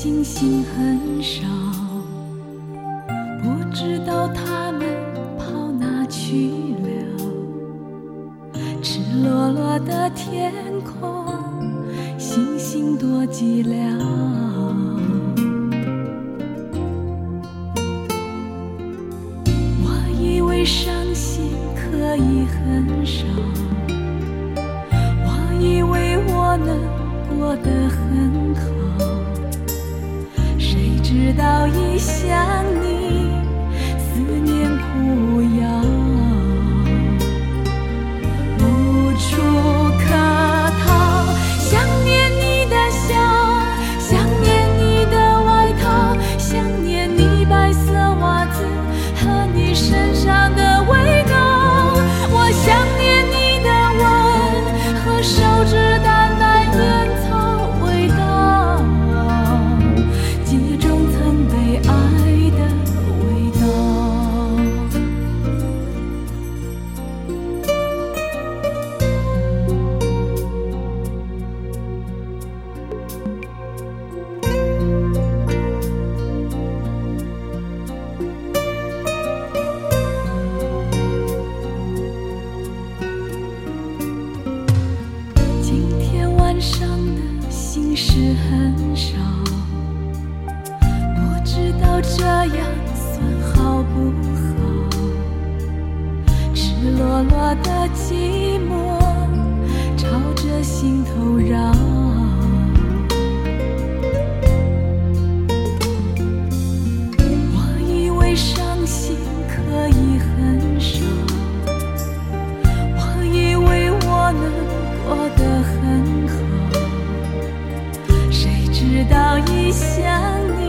星星很少，不知道它们跑哪去了。赤裸裸的天空，星星多寂寥。我以为伤心可以很少，我以为我能过得很好。早已想你，思念苦知道这样算好不好？赤裸裸的寂寞朝着心头绕。我以为伤心可以很少。我以为我能过得很好，谁知道一想你